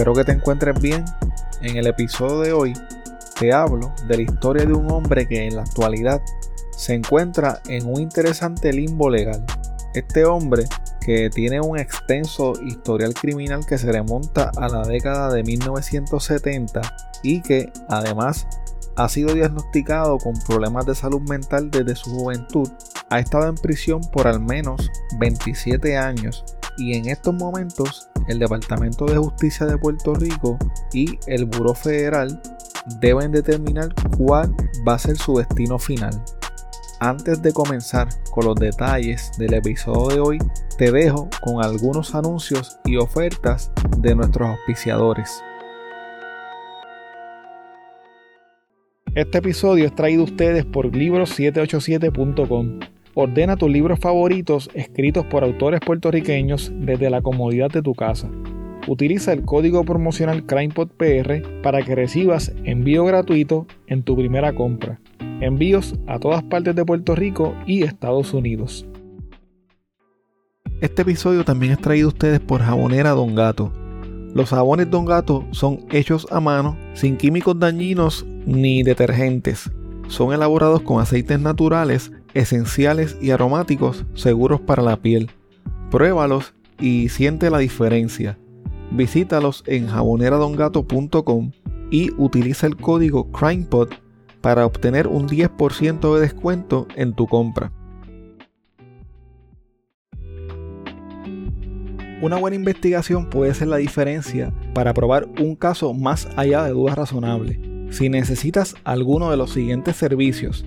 Espero que te encuentres bien. En el episodio de hoy te hablo de la historia de un hombre que en la actualidad se encuentra en un interesante limbo legal. Este hombre que tiene un extenso historial criminal que se remonta a la década de 1970 y que además ha sido diagnosticado con problemas de salud mental desde su juventud, ha estado en prisión por al menos 27 años y en estos momentos el Departamento de Justicia de Puerto Rico y el Buró Federal deben determinar cuál va a ser su destino final. Antes de comenzar con los detalles del episodio de hoy, te dejo con algunos anuncios y ofertas de nuestros auspiciadores. Este episodio es traído a ustedes por libros787.com. Ordena tus libros favoritos escritos por autores puertorriqueños desde la comodidad de tu casa. Utiliza el código promocional CrimePodPR para que recibas envío gratuito en tu primera compra. Envíos a todas partes de Puerto Rico y Estados Unidos. Este episodio también es traído a ustedes por Jabonera Don Gato. Los jabones Don Gato son hechos a mano, sin químicos dañinos ni detergentes. Son elaborados con aceites naturales esenciales y aromáticos seguros para la piel. Pruébalos y siente la diferencia. Visítalos en jaboneradongato.com y utiliza el código CrimePod para obtener un 10% de descuento en tu compra. Una buena investigación puede ser la diferencia para probar un caso más allá de dudas razonables. Si necesitas alguno de los siguientes servicios,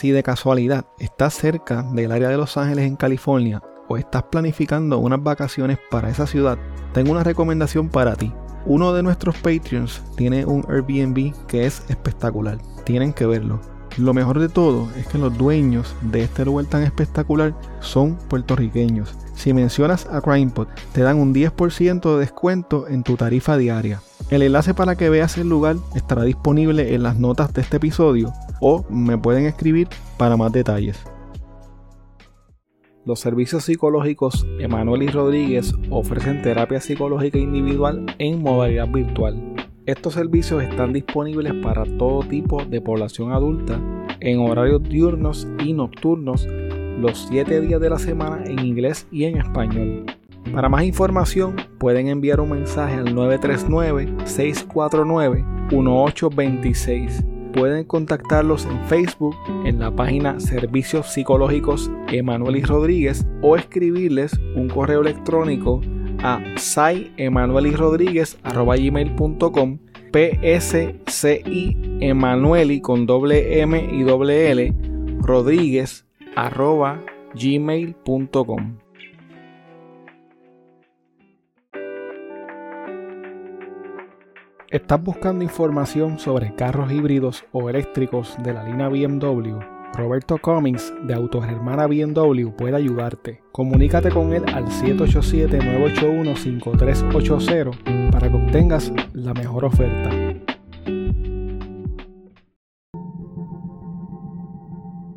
Si de casualidad estás cerca del área de Los Ángeles en California o estás planificando unas vacaciones para esa ciudad, tengo una recomendación para ti. Uno de nuestros Patreons tiene un Airbnb que es espectacular tienen que verlo. Lo mejor de todo es que los dueños de este lugar tan espectacular son puertorriqueños. Si mencionas a CrimePod, te dan un 10% de descuento en tu tarifa diaria. El enlace para que veas el lugar estará disponible en las notas de este episodio o me pueden escribir para más detalles. Los servicios psicológicos Emanuel y Rodríguez ofrecen terapia psicológica individual en modalidad virtual estos servicios están disponibles para todo tipo de población adulta en horarios diurnos y nocturnos los 7 días de la semana en inglés y en español. Para más información pueden enviar un mensaje al 939-649-1826. Pueden contactarlos en Facebook en la página Servicios Psicológicos Emanuel Rodríguez o escribirles un correo electrónico a gmail.com psci emanueli con doble m y doble l rodríguez arroba gmail.com ¿Estás buscando información sobre carros híbridos o eléctricos de la línea BMW? Roberto Cummings de Autogermana BMW puede ayudarte. Comunícate con él al 787-981-5380 para que obtengas la mejor oferta.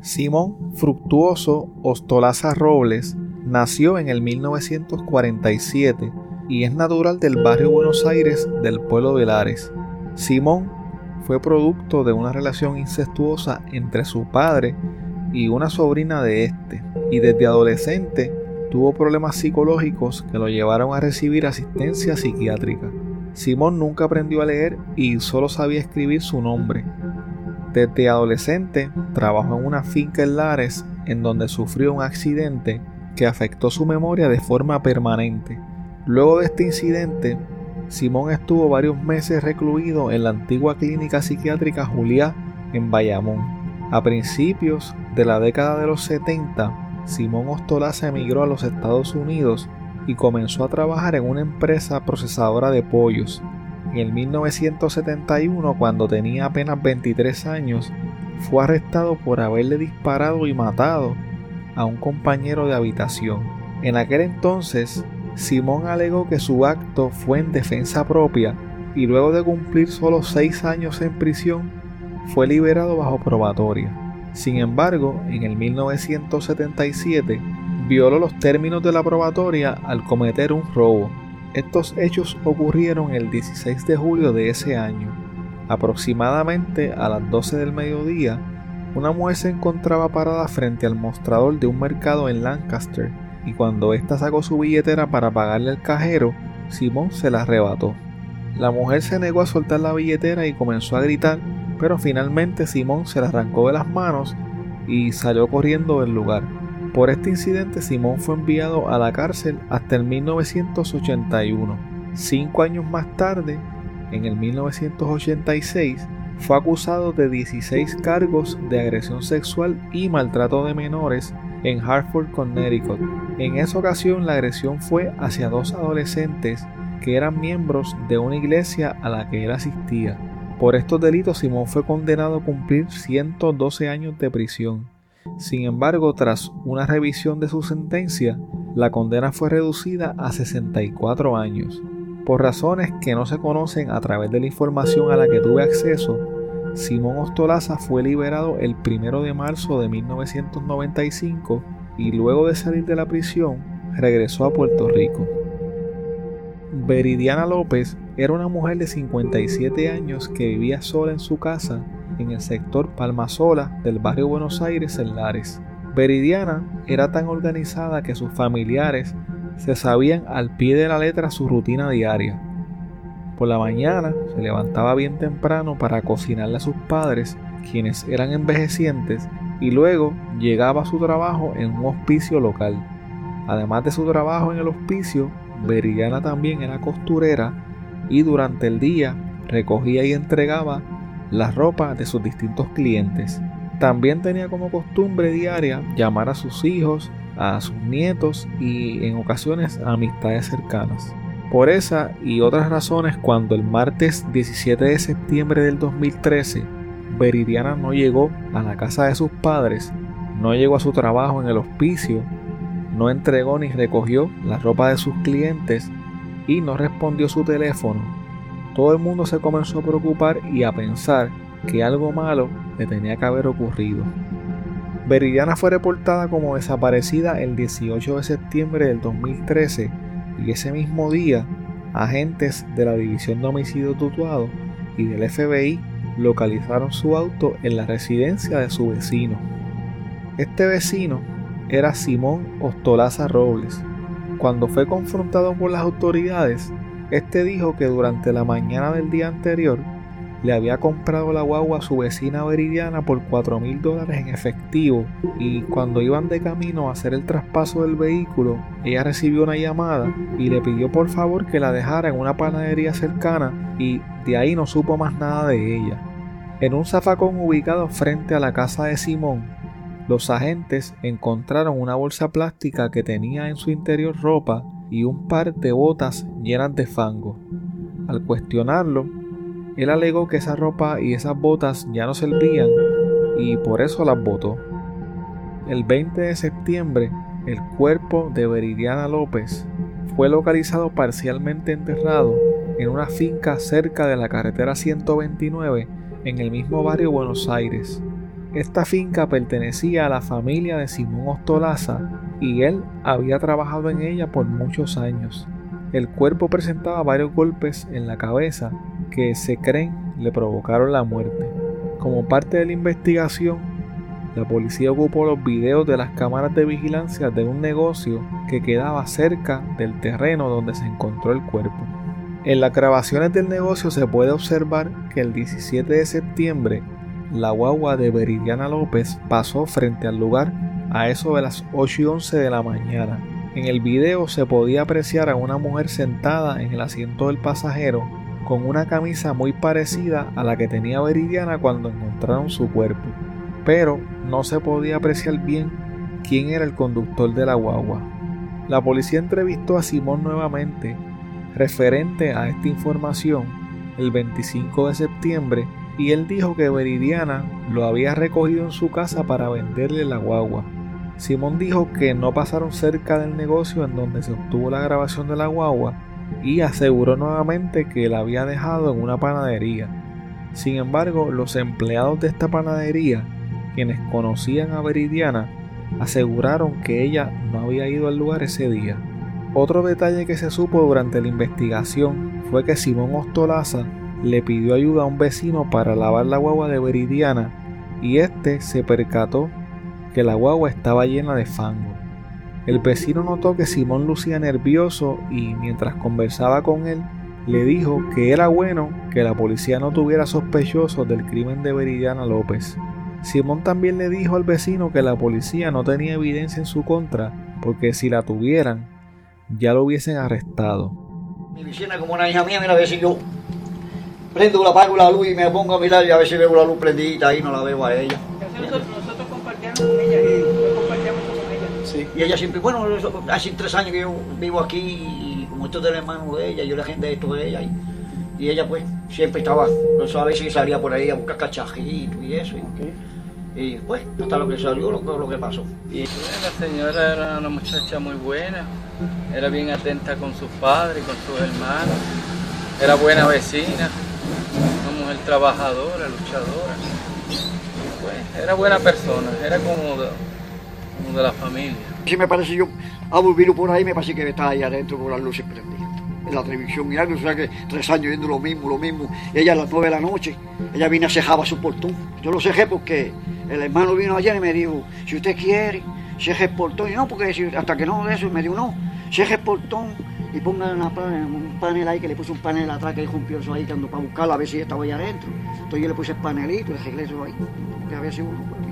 Simón Fructuoso Ostolaza Robles nació en el 1947 y es natural del barrio Buenos Aires del pueblo de Lares. Simón fue producto de una relación incestuosa entre su padre y una sobrina de este, y desde adolescente tuvo problemas psicológicos que lo llevaron a recibir asistencia psiquiátrica. Simón nunca aprendió a leer y solo sabía escribir su nombre. Desde adolescente trabajó en una finca en Lares en donde sufrió un accidente que afectó su memoria de forma permanente. Luego de este incidente, Simón estuvo varios meses recluido en la antigua clínica psiquiátrica Juliá en Bayamón. A principios de la década de los 70, Simón Ostolaza emigró a los Estados Unidos y comenzó a trabajar en una empresa procesadora de pollos. En 1971, cuando tenía apenas 23 años, fue arrestado por haberle disparado y matado a un compañero de habitación. En aquel entonces, Simón alegó que su acto fue en defensa propia y luego de cumplir solo seis años en prisión, fue liberado bajo probatoria. Sin embargo, en el 1977 violó los términos de la probatoria al cometer un robo. Estos hechos ocurrieron el 16 de julio de ese año. Aproximadamente a las 12 del mediodía, una mujer se encontraba parada frente al mostrador de un mercado en Lancaster y cuando ésta sacó su billetera para pagarle al cajero, Simón se la arrebató. La mujer se negó a soltar la billetera y comenzó a gritar, pero finalmente Simón se la arrancó de las manos y salió corriendo del lugar. Por este incidente Simón fue enviado a la cárcel hasta el 1981. Cinco años más tarde, en el 1986, fue acusado de 16 cargos de agresión sexual y maltrato de menores en Hartford, Connecticut. En esa ocasión la agresión fue hacia dos adolescentes que eran miembros de una iglesia a la que él asistía. Por estos delitos Simón fue condenado a cumplir 112 años de prisión. Sin embargo, tras una revisión de su sentencia, la condena fue reducida a 64 años. Por razones que no se conocen a través de la información a la que tuve acceso, Simón Ostolaza fue liberado el 1 de marzo de 1995 y luego de salir de la prisión regresó a Puerto Rico. Veridiana López era una mujer de 57 años que vivía sola en su casa en el sector Palmasola del barrio Buenos Aires en Lares. Veridiana era tan organizada que sus familiares se sabían al pie de la letra su rutina diaria. Por la mañana se levantaba bien temprano para cocinarle a sus padres, quienes eran envejecientes, y luego llegaba a su trabajo en un hospicio local. Además de su trabajo en el hospicio, Veridiana también era costurera y durante el día recogía y entregaba las ropas de sus distintos clientes. También tenía como costumbre diaria llamar a sus hijos, a sus nietos y en ocasiones a amistades cercanas. Por esa y otras razones, cuando el martes 17 de septiembre del 2013 Veridiana no llegó a la casa de sus padres, no llegó a su trabajo en el hospicio, no entregó ni recogió la ropa de sus clientes y no respondió su teléfono, todo el mundo se comenzó a preocupar y a pensar que algo malo le tenía que haber ocurrido. Veridiana fue reportada como desaparecida el 18 de septiembre del 2013 y ese mismo día agentes de la División de Homicidio Tutuado y del FBI localizaron su auto en la residencia de su vecino. Este vecino era Simón Ostolaza Robles. Cuando fue confrontado por las autoridades, este dijo que durante la mañana del día anterior le había comprado la guagua a su vecina Veridiana por 4 mil dólares en efectivo y cuando iban de camino a hacer el traspaso del vehículo, ella recibió una llamada y le pidió por favor que la dejara en una panadería cercana y de ahí no supo más nada de ella. En un zafacón ubicado frente a la casa de Simón, los agentes encontraron una bolsa plástica que tenía en su interior ropa y un par de botas llenas de fango. Al cuestionarlo, él alegó que esa ropa y esas botas ya no servían y por eso las botó. El 20 de septiembre, el cuerpo de Veridiana López fue localizado parcialmente enterrado en una finca cerca de la carretera 129 en el mismo barrio Buenos Aires. Esta finca pertenecía a la familia de Simón Ostolaza y él había trabajado en ella por muchos años. El cuerpo presentaba varios golpes en la cabeza que se creen le provocaron la muerte. Como parte de la investigación, la policía ocupó los videos de las cámaras de vigilancia de un negocio que quedaba cerca del terreno donde se encontró el cuerpo. En las grabaciones del negocio se puede observar que el 17 de septiembre la guagua de Veridiana López pasó frente al lugar a eso de las 8 y 11 de la mañana. En el video se podía apreciar a una mujer sentada en el asiento del pasajero con una camisa muy parecida a la que tenía Veridiana cuando encontraron su cuerpo, pero no se podía apreciar bien quién era el conductor de la guagua. La policía entrevistó a Simón nuevamente referente a esta información el 25 de septiembre y él dijo que Veridiana lo había recogido en su casa para venderle la guagua. Simón dijo que no pasaron cerca del negocio en donde se obtuvo la grabación de la guagua y aseguró nuevamente que la había dejado en una panadería. Sin embargo, los empleados de esta panadería, quienes conocían a Veridiana, aseguraron que ella no había ido al lugar ese día. Otro detalle que se supo durante la investigación fue que Simón Ostolaza le pidió ayuda a un vecino para lavar la guagua de Veridiana y este se percató que la guagua estaba llena de fango. El vecino notó que Simón lucía nervioso y mientras conversaba con él, le dijo que era bueno que la policía no tuviera sospechosos del crimen de Veridiana López. Simón también le dijo al vecino que la policía no tenía evidencia en su contra, porque si la tuvieran, ya lo hubiesen arrestado. Mi vecina como una hija mía, mira a ver si yo prendo la apago la luz y me pongo a mirar y a ver si veo la luz prendida y no la veo a ella. Y ella siempre, bueno, hace tres años que yo vivo aquí y como esto es del hermano de ella, yo le agendé esto de ella y, y ella pues siempre estaba, eso a veces salía por ahí a buscar cachajitos y eso. Y, y pues hasta lo que salió, lo, lo que pasó. Y la señora era una muchacha muy buena, era bien atenta con sus padres, con sus hermanos, era buena vecina, una mujer trabajadora, luchadora. Pues, era buena persona, era como de la familia. Si me parece yo a volverlo por ahí, me parece que está ahí adentro con las luces prendidas. En la televisión mirando, o sea que tres años viendo lo mismo, lo mismo. Ella a las nueve de la noche, ella vino a cejar su portón. Yo lo cejé porque el hermano vino ayer y me dijo, si usted quiere, ceje el portón. Y no, porque hasta que no de eso, me dijo, no, ceje el portón y ponga un panel ahí, que le puse un panel atrás que él rompió eso ahí, para buscarlo a ver si estaba ahí adentro. Entonces yo le puse el panelito y arreglé eso ahí, que había sido uno.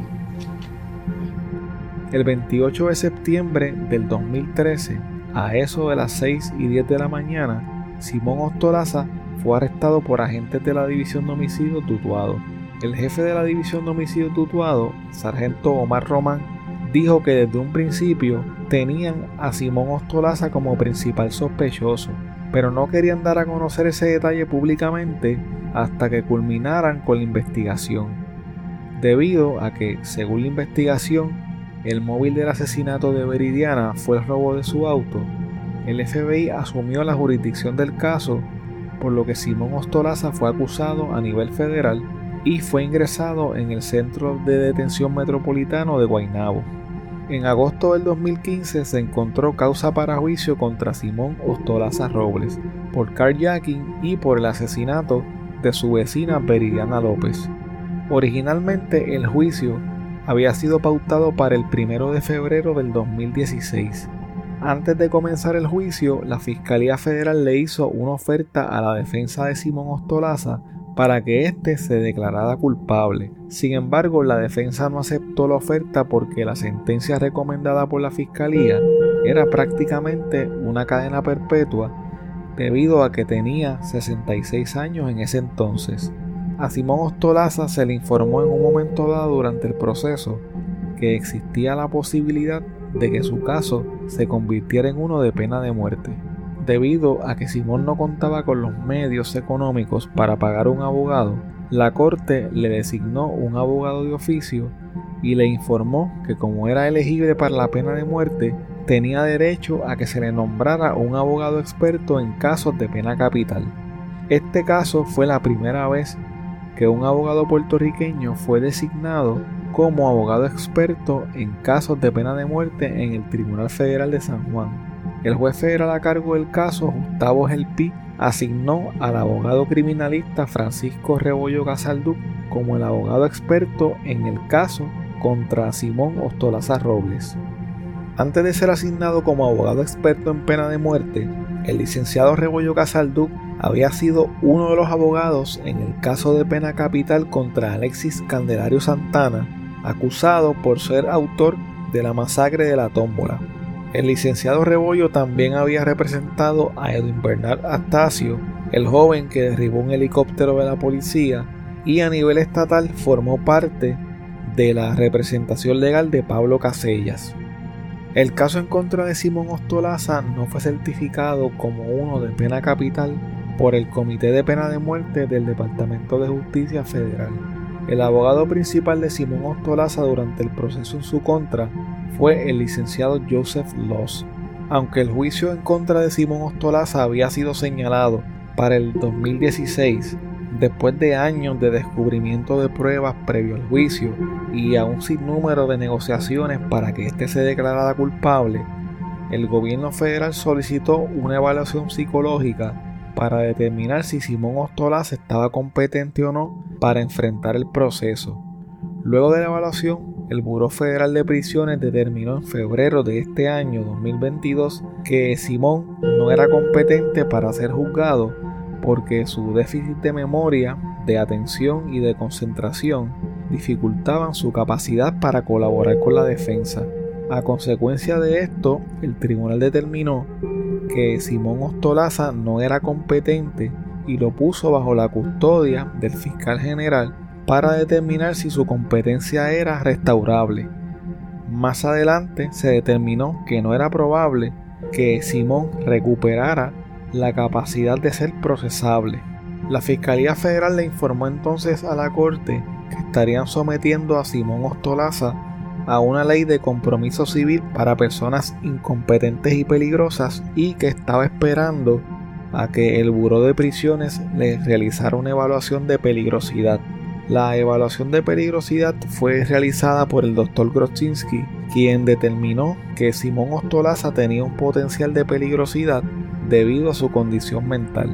El 28 de septiembre del 2013, a eso de las 6 y 10 de la mañana, Simón Ostolaza fue arrestado por agentes de la División de Homicidios Tutuado. El jefe de la División de Homicidios Tutuado, sargento Omar Román, dijo que desde un principio tenían a Simón Ostolaza como principal sospechoso, pero no querían dar a conocer ese detalle públicamente hasta que culminaran con la investigación, debido a que, según la investigación, el móvil del asesinato de Veridiana fue el robo de su auto, el FBI asumió la jurisdicción del caso, por lo que Simón Ostolaza fue acusado a nivel federal y fue ingresado en el Centro de Detención Metropolitano de Guaynabo. En agosto del 2015 se encontró causa para juicio contra Simón Ostolaza Robles por carjacking y por el asesinato de su vecina Veridiana López. Originalmente el juicio había sido pautado para el primero de febrero del 2016. Antes de comenzar el juicio, la Fiscalía Federal le hizo una oferta a la defensa de Simón Ostolaza para que éste se declarara culpable. Sin embargo, la defensa no aceptó la oferta porque la sentencia recomendada por la Fiscalía era prácticamente una cadena perpetua debido a que tenía 66 años en ese entonces. A Simón Ostolaza se le informó en un momento dado durante el proceso que existía la posibilidad de que su caso se convirtiera en uno de pena de muerte, debido a que Simón no contaba con los medios económicos para pagar un abogado. La corte le designó un abogado de oficio y le informó que como era elegible para la pena de muerte, tenía derecho a que se le nombrara un abogado experto en casos de pena capital. Este caso fue la primera vez que un abogado puertorriqueño fue designado como abogado experto en casos de pena de muerte en el Tribunal Federal de San Juan. El juez federal a cargo del caso, Gustavo Gelpi, asignó al abogado criminalista Francisco Rebollo Casaldú como el abogado experto en el caso contra Simón Ostolaza Robles. Antes de ser asignado como abogado experto en pena de muerte, el licenciado Rebollo Casaldú había sido uno de los abogados en el caso de pena capital contra Alexis Candelario Santana, acusado por ser autor de la masacre de la tómbola. El licenciado Rebollo también había representado a Edwin Bernard Astacio, el joven que derribó un helicóptero de la policía y a nivel estatal formó parte de la representación legal de Pablo Casellas. El caso en contra de Simón Ostolaza no fue certificado como uno de pena capital por el Comité de Pena de Muerte del Departamento de Justicia Federal. El abogado principal de Simón Ostolaza durante el proceso en su contra fue el licenciado Joseph Loss. Aunque el juicio en contra de Simón Ostolaza había sido señalado para el 2016, después de años de descubrimiento de pruebas previo al juicio y a un sinnúmero de negociaciones para que éste se declarara culpable, el gobierno federal solicitó una evaluación psicológica para determinar si Simón Ostolaza estaba competente o no para enfrentar el proceso. Luego de la evaluación, el Buró Federal de Prisiones determinó en febrero de este año 2022 que Simón no era competente para ser juzgado porque su déficit de memoria, de atención y de concentración dificultaban su capacidad para colaborar con la defensa. A consecuencia de esto, el tribunal determinó que Simón Ostolaza no era competente y lo puso bajo la custodia del fiscal general para determinar si su competencia era restaurable. Más adelante se determinó que no era probable que Simón recuperara la capacidad de ser procesable. La Fiscalía Federal le informó entonces a la Corte que estarían sometiendo a Simón Ostolaza a una ley de compromiso civil para personas incompetentes y peligrosas y que estaba esperando a que el Buró de Prisiones le realizara una evaluación de peligrosidad. La evaluación de peligrosidad fue realizada por el Dr. Grotzinski, quien determinó que Simón Ostolaza tenía un potencial de peligrosidad debido a su condición mental.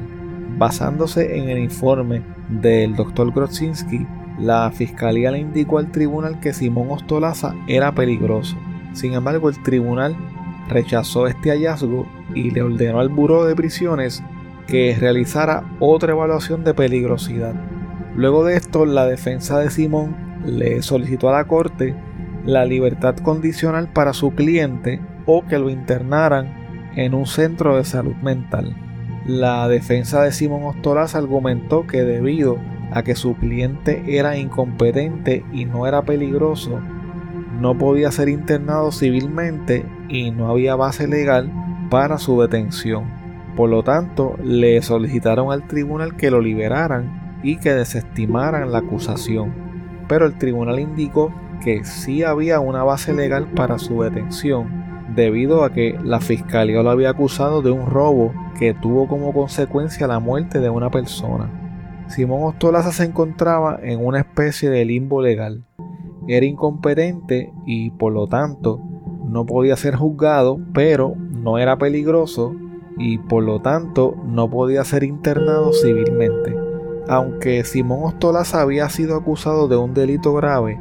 Basándose en el informe del Dr. Grotzinski, la fiscalía le indicó al tribunal que Simón Ostolaza era peligroso. Sin embargo, el tribunal rechazó este hallazgo y le ordenó al Buró de Prisiones que realizara otra evaluación de peligrosidad. Luego de esto, la defensa de Simón le solicitó a la corte la libertad condicional para su cliente o que lo internaran en un centro de salud mental. La defensa de Simón Ostoraz argumentó que debido a que su cliente era incompetente y no era peligroso, no podía ser internado civilmente y no había base legal para su detención. Por lo tanto, le solicitaron al tribunal que lo liberaran y que desestimaran la acusación, pero el tribunal indicó que sí había una base legal para su detención debido a que la fiscalía lo había acusado de un robo que tuvo como consecuencia la muerte de una persona. Simón Ostolaza se encontraba en una especie de limbo legal. Era incompetente y por lo tanto no podía ser juzgado, pero no era peligroso y por lo tanto no podía ser internado civilmente. Aunque Simón Ostolaza había sido acusado de un delito grave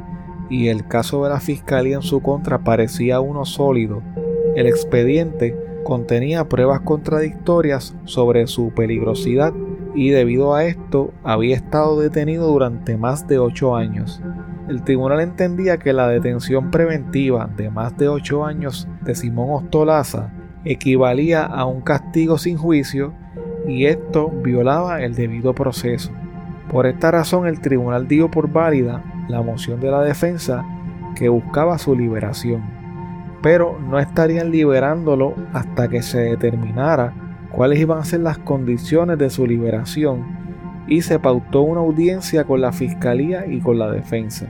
y el caso de la fiscalía en su contra parecía uno sólido, el expediente contenía pruebas contradictorias sobre su peligrosidad y debido a esto había estado detenido durante más de ocho años. El tribunal entendía que la detención preventiva de más de ocho años de Simón Ostolaza equivalía a un castigo sin juicio y esto violaba el debido proceso. Por esta razón el tribunal dio por válida la moción de la defensa que buscaba su liberación, pero no estarían liberándolo hasta que se determinara cuáles iban a ser las condiciones de su liberación y se pautó una audiencia con la fiscalía y con la defensa.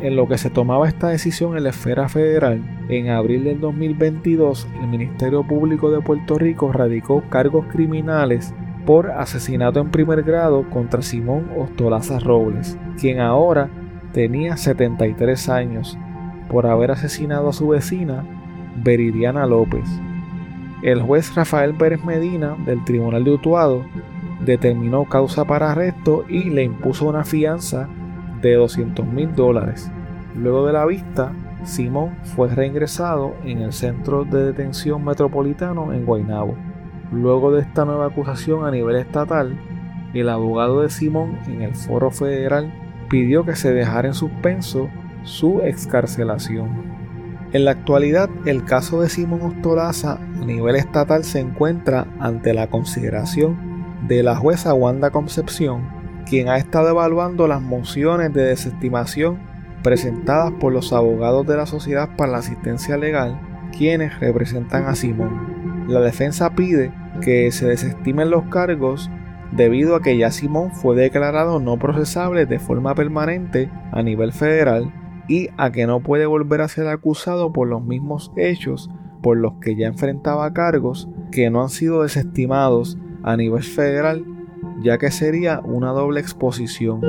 En lo que se tomaba esta decisión en la esfera federal, en abril del 2022 el Ministerio Público de Puerto Rico radicó cargos criminales por asesinato en primer grado contra Simón Ostolaza Robles, quien ahora tenía 73 años por haber asesinado a su vecina, Veridiana López. El juez Rafael Pérez Medina del Tribunal de Utuado determinó causa para arresto y le impuso una fianza de 200 mil dólares. Luego de la vista, Simón fue reingresado en el Centro de Detención Metropolitano en Guaynabo. Luego de esta nueva acusación a nivel estatal, el abogado de Simón en el foro federal pidió que se dejara en suspenso su excarcelación. En la actualidad, el caso de Simón Ostolaza a nivel estatal se encuentra ante la consideración de la jueza Wanda Concepción, quien ha estado evaluando las mociones de desestimación presentadas por los abogados de la Sociedad para la Asistencia Legal, quienes representan a Simón. La defensa pide que se desestimen los cargos debido a que ya Simón fue declarado no procesable de forma permanente a nivel federal y a que no puede volver a ser acusado por los mismos hechos por los que ya enfrentaba cargos que no han sido desestimados a nivel federal, ya que sería una doble exposición.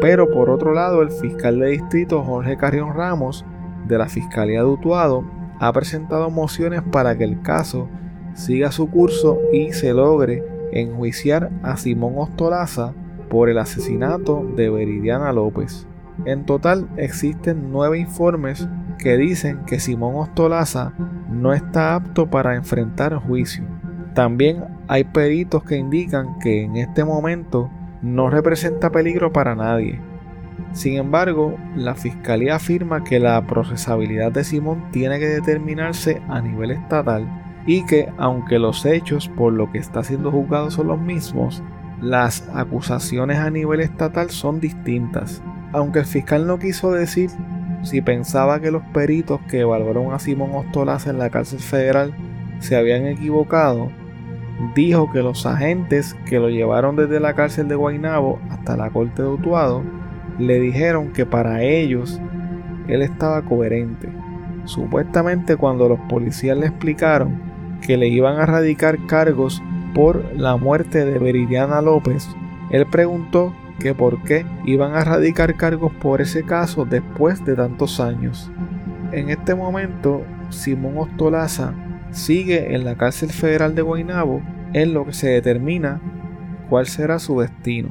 Pero por otro lado, el fiscal de distrito Jorge Carrión Ramos de la Fiscalía de Utuado ha presentado mociones para que el caso siga su curso y se logre enjuiciar a Simón Ostolaza por el asesinato de Veridiana López. En total existen nueve informes que dicen que Simón Ostolaza no está apto para enfrentar juicio. También hay peritos que indican que en este momento no representa peligro para nadie. Sin embargo, la fiscalía afirma que la procesabilidad de Simón tiene que determinarse a nivel estatal y que aunque los hechos por lo que está siendo juzgado son los mismos, las acusaciones a nivel estatal son distintas. Aunque el fiscal no quiso decir si pensaba que los peritos que evaluaron a Simón Ostolaza en la cárcel federal se habían equivocado, dijo que los agentes que lo llevaron desde la cárcel de Guaynabo hasta la corte de Utuado le dijeron que para ellos él estaba coherente. Supuestamente cuando los policías le explicaron que le iban a radicar cargos por la muerte de Veridiana López, él preguntó que por qué iban a radicar cargos por ese caso después de tantos años. En este momento, Simón Ostolaza sigue en la cárcel federal de Guaynabo en lo que se determina cuál será su destino.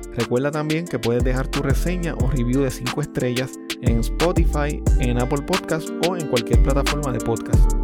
Recuerda también que puedes dejar tu reseña o review de 5 estrellas en Spotify, en Apple Podcast o en cualquier plataforma de podcast.